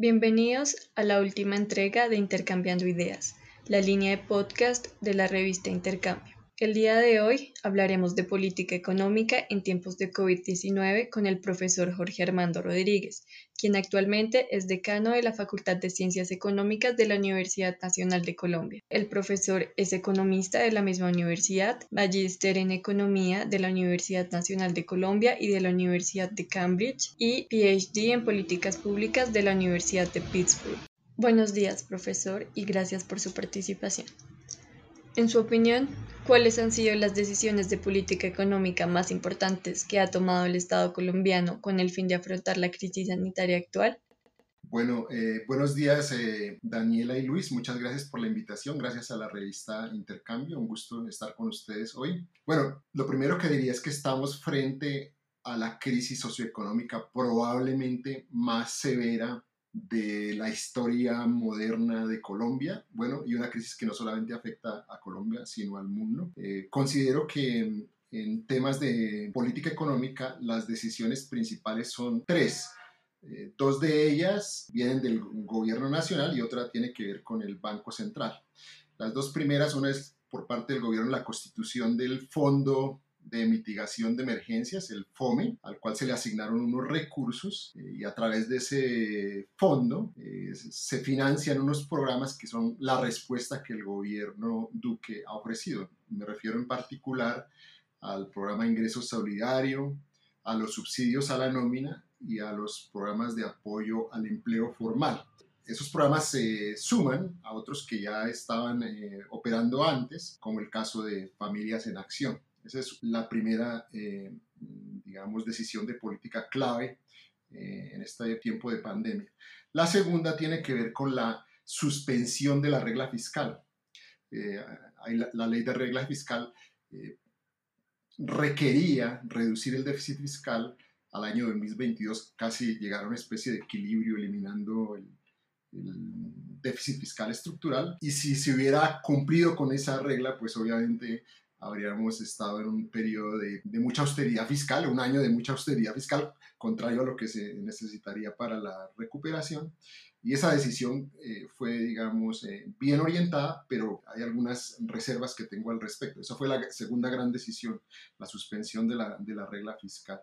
Bienvenidos a la última entrega de Intercambiando Ideas, la línea de podcast de la revista Intercambio. El día de hoy hablaremos de política económica en tiempos de COVID-19 con el profesor Jorge Armando Rodríguez, quien actualmente es decano de la Facultad de Ciencias Económicas de la Universidad Nacional de Colombia. El profesor es economista de la misma universidad, magíster en economía de la Universidad Nacional de Colombia y de la Universidad de Cambridge y PhD en políticas públicas de la Universidad de Pittsburgh. Buenos días, profesor, y gracias por su participación. En su opinión, ¿cuáles han sido las decisiones de política económica más importantes que ha tomado el Estado colombiano con el fin de afrontar la crisis sanitaria actual? Bueno, eh, buenos días eh, Daniela y Luis, muchas gracias por la invitación, gracias a la revista Intercambio, un gusto estar con ustedes hoy. Bueno, lo primero que diría es que estamos frente a la crisis socioeconómica probablemente más severa de la historia moderna de Colombia, bueno, y una crisis que no solamente afecta a Colombia, sino al mundo. Eh, considero que en temas de política económica las decisiones principales son tres. Eh, dos de ellas vienen del gobierno nacional y otra tiene que ver con el Banco Central. Las dos primeras, una es por parte del gobierno la constitución del Fondo de mitigación de emergencias, el FOME, al cual se le asignaron unos recursos eh, y a través de ese fondo eh, se financian unos programas que son la respuesta que el gobierno Duque ha ofrecido. Me refiero en particular al programa Ingreso Solidario, a los subsidios a la nómina y a los programas de apoyo al empleo formal. Esos programas se suman a otros que ya estaban eh, operando antes, como el caso de Familias en Acción. Esa es la primera, eh, digamos, decisión de política clave eh, en este tiempo de pandemia. La segunda tiene que ver con la suspensión de la regla fiscal. Eh, la, ley de regla fiscal requería reducir el déficit fiscal al año 2022, casi llegar a una especie de equilibrio, eliminando el, el déficit fiscal estructural. Y si se hubiera cumplido con esa regla, pues obviamente habríamos estado en un periodo de, mucha austeridad fiscal, un año de mucha austeridad fiscal, contrario a lo que se necesitaría para la recuperación. Y esa decisión eh, fue, digamos, eh, bien orientada, pero hay algunas reservas que tengo al respecto. Esa fue la segunda gran decisión, la suspensión de la, de la regla fiscal.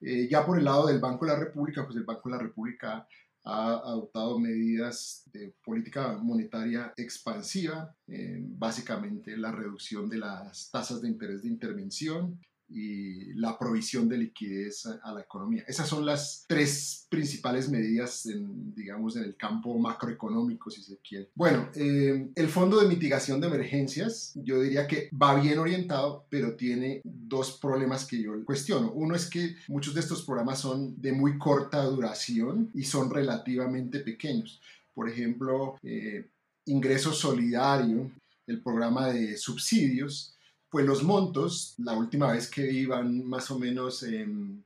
Eh, ya por el lado del Banco de la República, pues el Banco de la República ha adoptado medidas de política monetaria expansiva, eh, básicamente la reducción de las tasas de interés de intervención, y la provisión de liquidez a, la economía. Esas son las tres principales medidas, en, digamos, en el campo macroeconómico, si se quiere. Bueno, eh, el Fondo de Mitigación de Emergencias, yo diría que va bien orientado, pero tiene dos problemas que yo cuestiono. Uno es que muchos de estos programas son de muy corta duración y son relativamente pequeños. Por ejemplo, eh, ingreso solidario, el programa de subsidios, pues los montos, la última vez que iban más o menos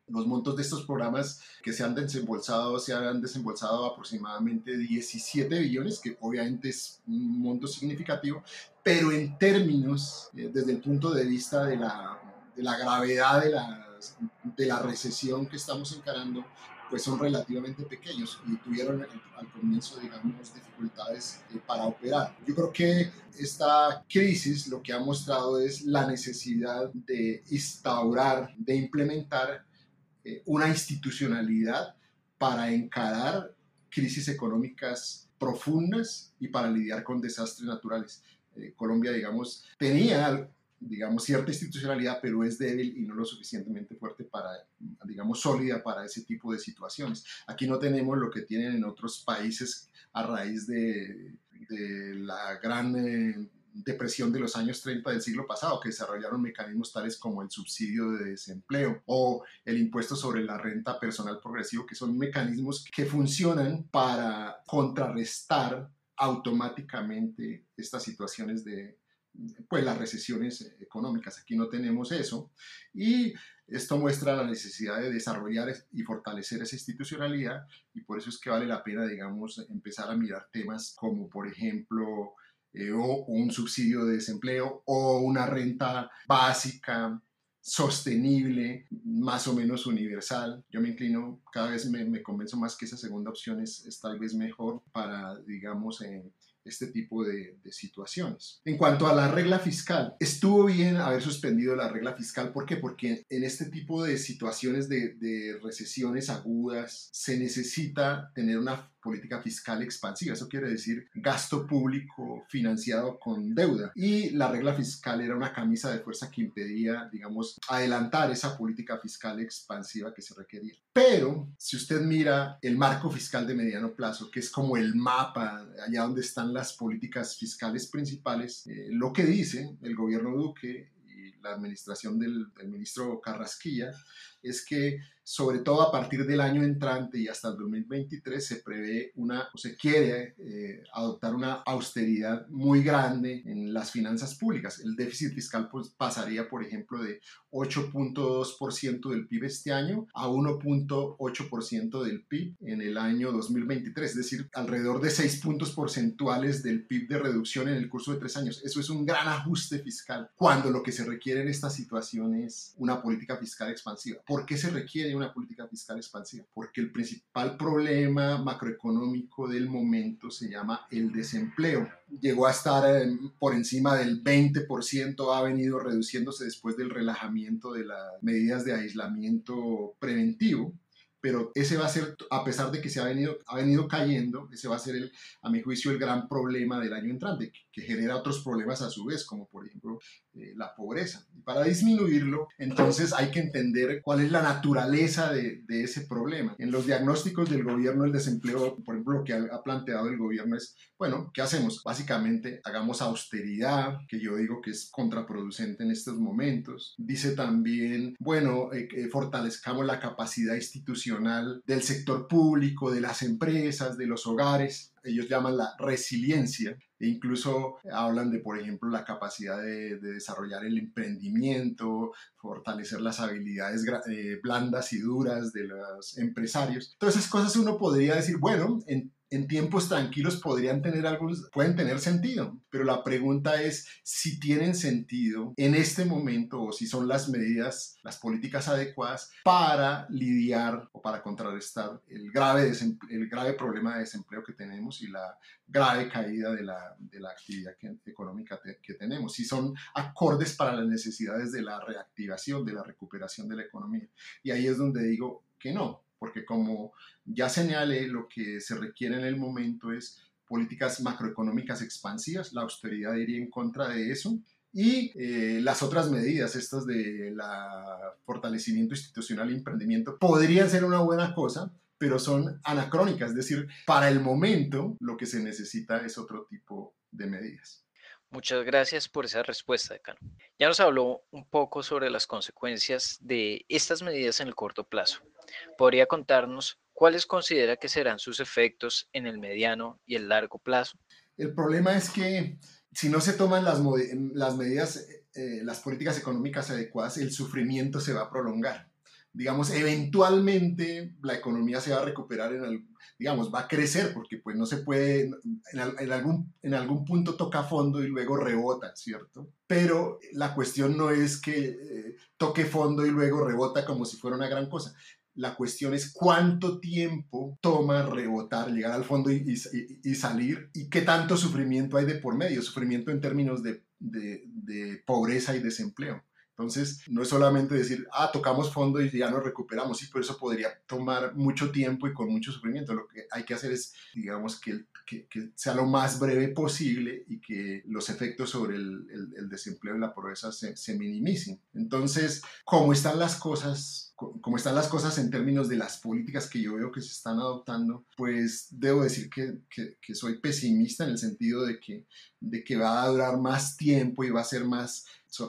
los montos de estos programas que se han desembolsado, se han desembolsado aproximadamente 17 billones, que obviamente es un monto significativo, pero en términos, eh, desde el punto de vista de la, de la gravedad de la, de la recesión que estamos encarando, pues son relativamente pequeños y tuvieron al comienzo, digamos, dificultades eh, para operar. Yo creo que esta crisis lo que ha mostrado es la necesidad de instaurar, de implementar eh, una institucionalidad para encarar crisis económicas profundas y para lidiar con desastres naturales. Eh, Colombia, digamos, tenía digamos, cierta institucionalidad, pero es débil y no lo suficientemente fuerte para, digamos, sólida para ese tipo de situaciones. Aquí no tenemos lo que tienen en otros países a raíz de, de la gran eh, depresión de los años 30 del siglo pasado, que desarrollaron mecanismos tales como el subsidio de desempleo o el impuesto sobre la renta personal progresivo, que son mecanismos que funcionan para contrarrestar automáticamente estas situaciones de, pues las recesiones económicas. Aquí no tenemos eso y esto muestra la necesidad de desarrollar y fortalecer esa institucionalidad y por eso es que vale la pena, digamos, empezar a mirar temas como, por ejemplo, eh, o un subsidio de desempleo o una renta básica sostenible, más o menos universal. Yo me inclino, cada vez me, me convenzo más que esa segunda opción es, tal vez mejor para, digamos, eh, este tipo de, situaciones. En cuanto a la regla fiscal, estuvo bien haber suspendido la regla fiscal. ¿Por qué? Porque en este tipo de situaciones de, de recesiones agudas se necesita tener una política fiscal expansiva. Eso quiere decir gasto público financiado con deuda. Y la regla fiscal era una camisa de fuerza que impedía, digamos, adelantar esa política fiscal expansiva que se requería. Pero si usted mira el marco fiscal de mediano plazo, que es como el mapa allá donde están las políticas fiscales principales, eh, lo que dice el gobierno Duque y la administración del, del ministro Carrasquilla es que sobre todo a partir del año entrante y hasta el 2023 se prevé una, o se quiere eh, adoptar una austeridad muy grande en las finanzas públicas. El déficit fiscal pues, pasaría, por ejemplo, de 8.2% del PIB este año a 1.8% del PIB en el año 2023, es decir, alrededor de 6 puntos porcentuales del PIB de reducción en el curso de tres años. Eso es un gran ajuste fiscal, cuando lo que se requiere en esta situación es una política fiscal expansiva. ¿Por qué se requiere una política fiscal expansiva? Porque el principal problema macroeconómico del momento se llama el desempleo. Llegó a estar eh, por encima del 20%, ha venido reduciéndose después del relajamiento de las medidas de aislamiento preventivo pero ese va a ser, a pesar de que se ha venido, ha venido cayendo, ese va a ser, el, a mi juicio, el gran problema del año entrante, que, genera otros problemas a su vez, como por ejemplo eh, la pobreza. Y para disminuirlo, entonces hay que entender cuál es la naturaleza de, ese problema. En los diagnósticos del gobierno, el desempleo, por ejemplo, lo que ha, ha, planteado el gobierno es, bueno, ¿qué hacemos? Básicamente, hagamos austeridad, que yo digo que es contraproducente en estos momentos. Dice también, bueno, eh, fortalezcamos la capacidad institucional del sector público, de las empresas, de los hogares. Ellos llaman la resiliencia e incluso hablan de, por ejemplo, la capacidad de, desarrollar el emprendimiento, fortalecer las habilidades eh, blandas y duras de los empresarios. Todas esas cosas uno podría decir, bueno, en en tiempos tranquilos podrían tener algunos, pueden tener sentido, pero la pregunta es si tienen sentido en este momento o si son las medidas, las políticas adecuadas para lidiar o para contrarrestar el grave, el grave problema de desempleo que tenemos y la grave caída de la actividad económica que tenemos, si son acordes para las necesidades de la reactivación, de la recuperación de la economía. Y ahí es donde digo que no, porque como ya señalé, lo que se requiere en el momento es políticas macroeconómicas expansivas, la austeridad iría en contra de eso, y eh, las otras medidas, estas de fortalecimiento institucional e emprendimiento, podrían ser una buena cosa, pero son anacrónicas, es decir, para el momento lo que se necesita es otro tipo de medidas. Muchas gracias por esa respuesta, decano. Ya nos habló un poco sobre las consecuencias de estas medidas en el corto plazo. ¿Podría contarnos cuáles considera que serán sus efectos en el mediano y el largo plazo? El problema es que si no se toman las, las medidas, eh, las políticas económicas adecuadas, el sufrimiento se va a prolongar. Digamos, eventualmente la economía se va a recuperar, en el, digamos, va a crecer porque pues no se puede, en, algún, en algún punto toca fondo y luego rebota, ¿cierto? Pero la cuestión no es que eh, toque fondo y luego rebota como si fuera una gran cosa. La cuestión es cuánto tiempo toma rebotar, llegar al fondo y, salir y qué tanto sufrimiento hay de por medio, sufrimiento en términos de, pobreza y desempleo. Entonces, no es solamente decir, ah, tocamos fondo y ya nos recuperamos, sí, pero eso podría tomar mucho tiempo y con mucho sufrimiento. Lo que hay que hacer es, digamos, que, que, sea lo más breve posible y que los efectos sobre el, el, desempleo y la pobreza se, se, minimicen. Entonces, ¿cómo están las cosas? Como están las cosas en términos de las políticas que yo veo que se están adoptando, pues debo decir que, que soy pesimista en el sentido de que, de que va a durar más tiempo y va a ser más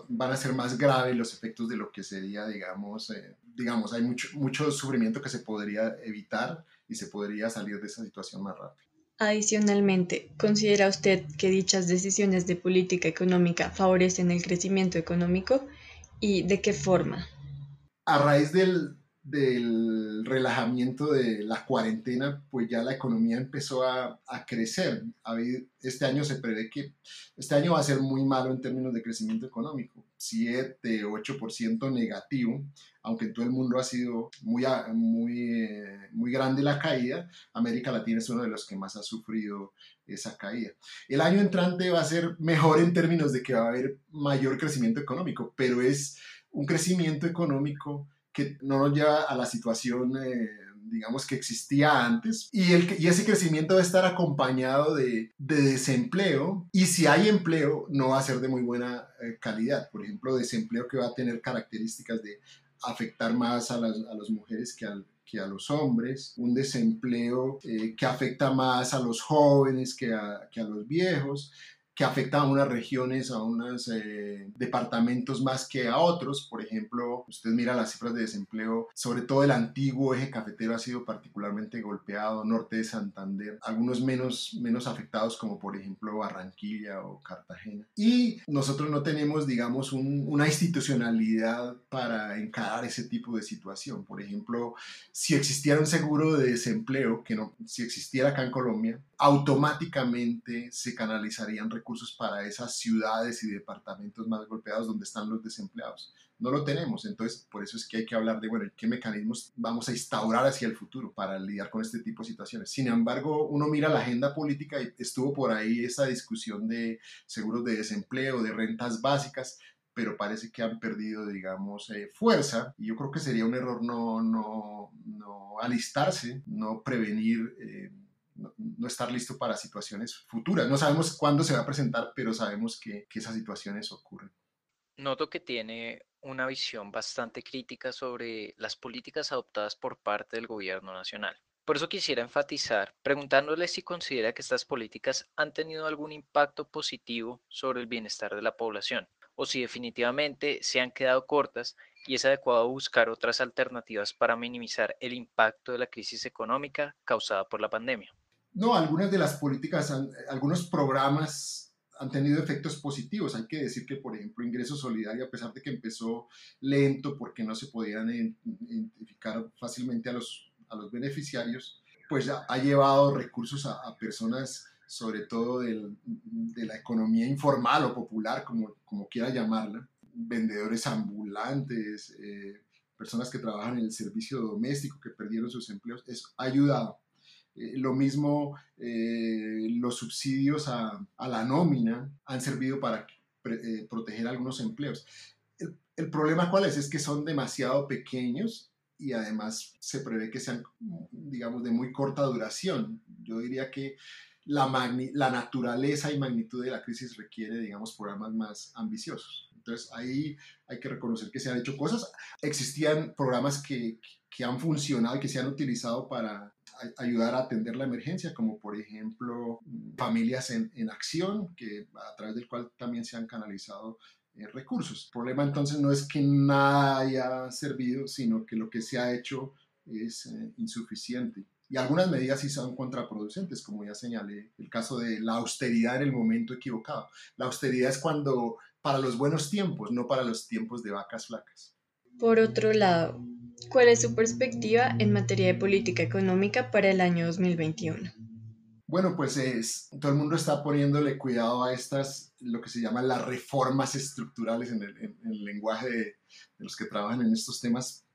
van a ser más graves los efectos de lo que sería, digamos, eh, digamos, hay mucho, mucho sufrimiento que se podría evitar y se podría salir de esa situación más rápido. Adicionalmente, ¿considera usted que dichas decisiones de política económica favorecen el crecimiento económico y de qué forma? A raíz del, del relajamiento de la cuarentena, pues ya la economía empezó a, a, crecer. Este año se prevé que este año va a ser muy malo en términos de crecimiento económico, 7, 8% negativo, aunque en todo el mundo ha sido muy, muy, eh, muy grande la caída, América Latina es uno de los que más ha sufrido esa caída. El año entrante va a ser mejor en términos de que va a haber mayor crecimiento económico, pero es un crecimiento económico que no nos lleva a la situación, eh, digamos, que existía antes. Y, el, y ese crecimiento a estar acompañado de, de, desempleo. Y si hay empleo, no va a ser de muy buena eh, calidad. Por ejemplo, desempleo que va a tener características de afectar más a las, a las mujeres que, al, que a los hombres, un desempleo eh, que afecta más a los jóvenes que a, que a los viejos, que afecta a unas regiones, a unos eh, departamentos más que a otros. Por ejemplo, usted mira las cifras de desempleo, sobre todo el antiguo eje cafetero ha sido particularmente golpeado, norte de Santander, algunos menos, menos afectados como por ejemplo Barranquilla o Cartagena. Y nosotros no tenemos, digamos, una institucionalidad para encarar ese tipo de situación. Por ejemplo, si existiera un seguro de desempleo, que no, si existiera acá en Colombia, automáticamente se canalizarían recursos para esas ciudades y departamentos más golpeados donde están los desempleados. No lo tenemos, entonces por eso es que hay que hablar de, bueno, qué mecanismos vamos a instaurar hacia el futuro para lidiar con este tipo de situaciones. Sin embargo, uno mira la agenda política y estuvo por ahí esa discusión de seguros de desempleo, de rentas básicas, pero parece que han perdido, digamos, eh, fuerza. Y yo creo que sería un error no, no, no alistarse, no prevenir. Eh, no, estar listo para situaciones futuras. No sabemos cuándo se va a presentar, pero sabemos que, esas situaciones ocurren. Noto que tiene una visión bastante crítica sobre las políticas adoptadas por parte del gobierno nacional. Por eso quisiera enfatizar, preguntándole si considera que estas políticas han tenido algún impacto positivo sobre el bienestar de la población, o si definitivamente se han quedado cortas y es adecuado buscar otras alternativas para minimizar el impacto de la crisis económica causada por la pandemia. No, algunas de las políticas, algunos programas han tenido efectos positivos. Hay que decir que, por ejemplo, Ingreso Solidario, a pesar de que empezó lento porque no se podían identificar fácilmente a los, a los beneficiarios, pues ha llevado recursos a, personas, sobre todo del, de la economía informal o popular, como, como quiera llamarla, vendedores ambulantes, eh, personas que trabajan en el servicio doméstico, que perdieron sus empleos, es, ha ayudado. Eh, lo mismo, eh, los subsidios a, la nómina han servido para eh, proteger algunos empleos. El, problema cuál es? Es que son demasiado pequeños y además se prevé que sean, digamos, de muy corta duración. Yo diría que la, la naturaleza y magnitud de la crisis requiere, digamos, programas más ambiciosos. Entonces ahí hay que reconocer que se han hecho cosas. Existían programas que, que han funcionado y que se han utilizado para ayudar a atender la emergencia, como por ejemplo Familias en, en Acción, que a través del cual también se han canalizado eh, recursos. El problema entonces no es que nada haya servido, sino que lo que se ha hecho es eh, insuficiente. Y algunas medidas sí son contraproducentes, como ya señalé, el caso de la austeridad en el momento equivocado. La austeridad es cuando para los buenos tiempos, no para los tiempos de vacas flacas. Por otro lado, ¿Cuál es su perspectiva en materia de política económica para el año 2021? Bueno, pues es, todo el mundo está poniéndole cuidado a estas, lo que se llaman las reformas estructurales en el, lenguaje de, los que trabajan en estos temas.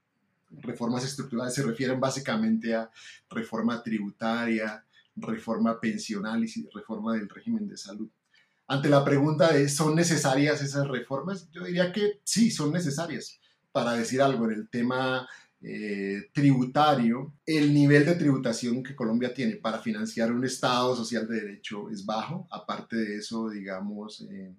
Reformas estructurales se refieren básicamente a reforma tributaria, reforma pensional y reforma del régimen de salud. Ante la pregunta de ¿son necesarias esas reformas? Yo diría que sí, son necesarias para decir algo en el tema eh, tributario, el nivel de tributación que Colombia tiene para financiar un Estado social de derecho es bajo. Aparte de eso, digamos, eh,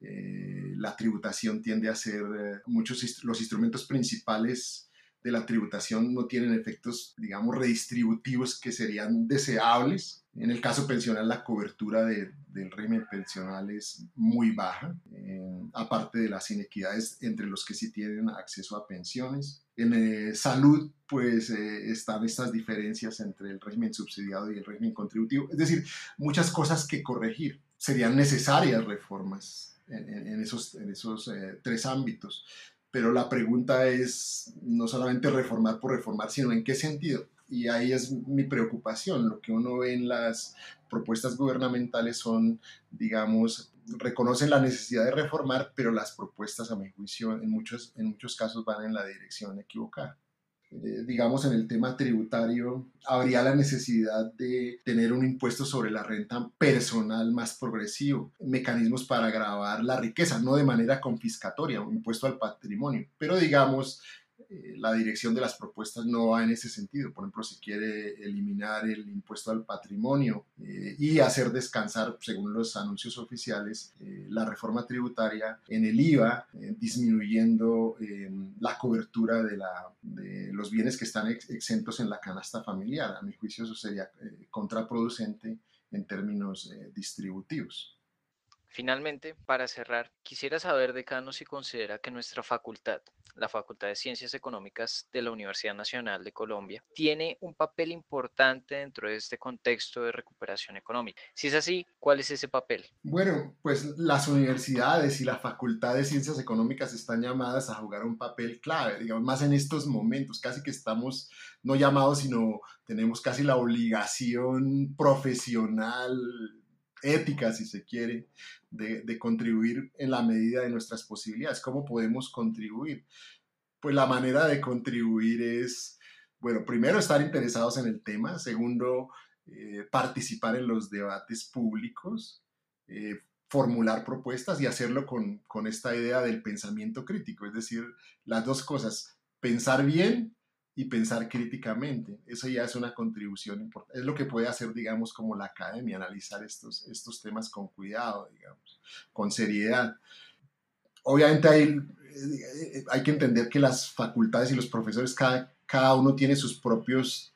eh, la tributación tiende a ser, muchos los instrumentos principales de la tributación no tienen efectos, digamos, redistributivos que serían deseables. En el caso pensional, la cobertura del régimen pensional es muy baja, eh, aparte de las inequidades entre los que sí tienen acceso a pensiones. En eh, salud, pues eh, están estas diferencias entre el régimen subsidiado y el régimen contributivo. Es decir, muchas cosas que corregir. Serían necesarias reformas en, esos, en esos tres ámbitos pero la pregunta es no solamente reformar por reformar, sino en qué sentido. Y ahí es mi preocupación. Lo que uno ve en las propuestas gubernamentales son, digamos, reconocen la necesidad de reformar, pero las propuestas, a mi juicio, en muchos, en muchos casos van en la dirección equivocada. Digamos, en el tema tributario, habría la necesidad de tener un impuesto sobre la renta personal más progresivo, mecanismos para grabar la riqueza, no de manera confiscatoria, un impuesto al patrimonio, pero digamos, eh, la dirección de las propuestas no va en ese sentido. Por ejemplo, si quiere eliminar el impuesto al patrimonio eh, y hacer descansar, según los anuncios oficiales, eh, la reforma tributaria en el IVA, disminuyendo la cobertura de, los bienes que están exentos en la canasta familiar. A mi juicio eso sería contraproducente en términos distributivos. Finalmente, para cerrar, quisiera saber, decano, si considera que nuestra facultad, la Facultad de Ciencias Económicas de la Universidad Nacional de Colombia, tiene un papel importante dentro de este contexto de recuperación económica. Si es así, ¿cuál es ese papel? Bueno, pues las universidades y la Facultad de Ciencias Económicas están llamadas a jugar un papel clave, digamos, más en estos momentos, casi que estamos no llamados, sino tenemos casi la obligación profesional ética, si se quiere, de, contribuir en la medida de nuestras posibilidades. ¿Cómo podemos contribuir? Pues la manera de contribuir es, bueno, primero estar interesados en el tema, segundo, eh, participar en los debates públicos, eh, formular propuestas y hacerlo con, con esta idea del pensamiento crítico, es decir, las dos cosas, pensar bien y pensar críticamente. Eso ya es una contribución importante. Es lo que puede hacer, digamos, como la academia, analizar estos, estos temas con cuidado, digamos, con seriedad. Obviamente hay, eh, hay que entender que las facultades y los profesores, cada, cada uno tiene sus propios,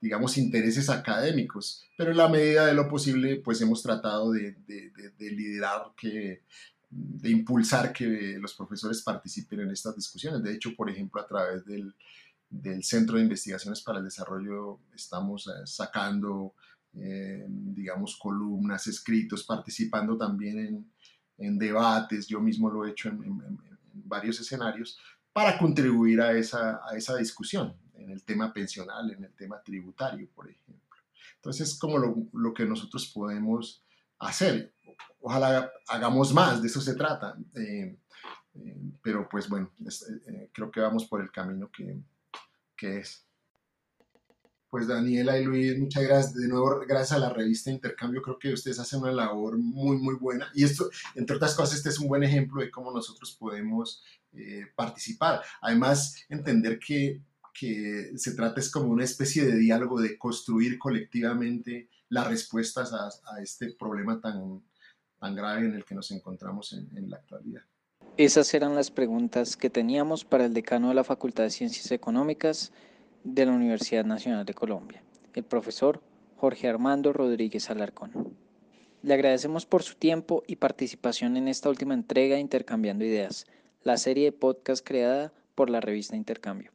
digamos, intereses académicos, pero en la medida de lo posible, pues hemos tratado de, de, de liderar que de impulsar que los profesores participen en estas discusiones. De hecho, por ejemplo, a través del, del Centro de Investigaciones para el Desarrollo estamos eh, sacando, eh, digamos, columnas, escritos, participando también en, debates, yo mismo lo he hecho en, varios escenarios, para contribuir a esa, a esa discusión en el tema pensional, en el tema tributario, por ejemplo. Entonces, es como lo, lo que nosotros podemos hacer. Ojalá hagamos más, de eso se trata. Eh, pero pues bueno, creo que vamos por el camino que, que es. Pues Daniela y Luis, muchas gracias. De nuevo, gracias a la revista Intercambio, creo que ustedes hacen una labor muy, muy buena. Y esto, entre otras cosas, este es un buen ejemplo de cómo nosotros podemos eh, participar. Además, entender que, que se trata es como una especie de diálogo, de construir colectivamente las respuestas a, a este problema tan, tan grave en el que nos encontramos en, en la actualidad. Esas eran las preguntas que teníamos para el decano de la Facultad de Ciencias Económicas de la Universidad Nacional de Colombia, el profesor Jorge Armando Rodríguez Alarcón. Le agradecemos por su tiempo y participación en esta última entrega de Intercambiando Ideas, la serie de podcast creada por la revista Intercambio.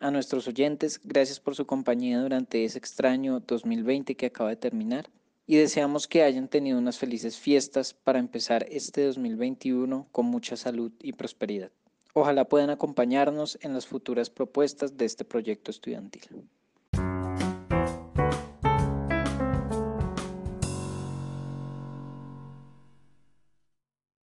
A nuestros oyentes, gracias por su compañía durante ese extraño 2020 que acaba de terminar y deseamos que hayan tenido unas felices fiestas para empezar este 2021 con mucha salud y prosperidad. Ojalá puedan acompañarnos en las futuras propuestas de este proyecto estudiantil.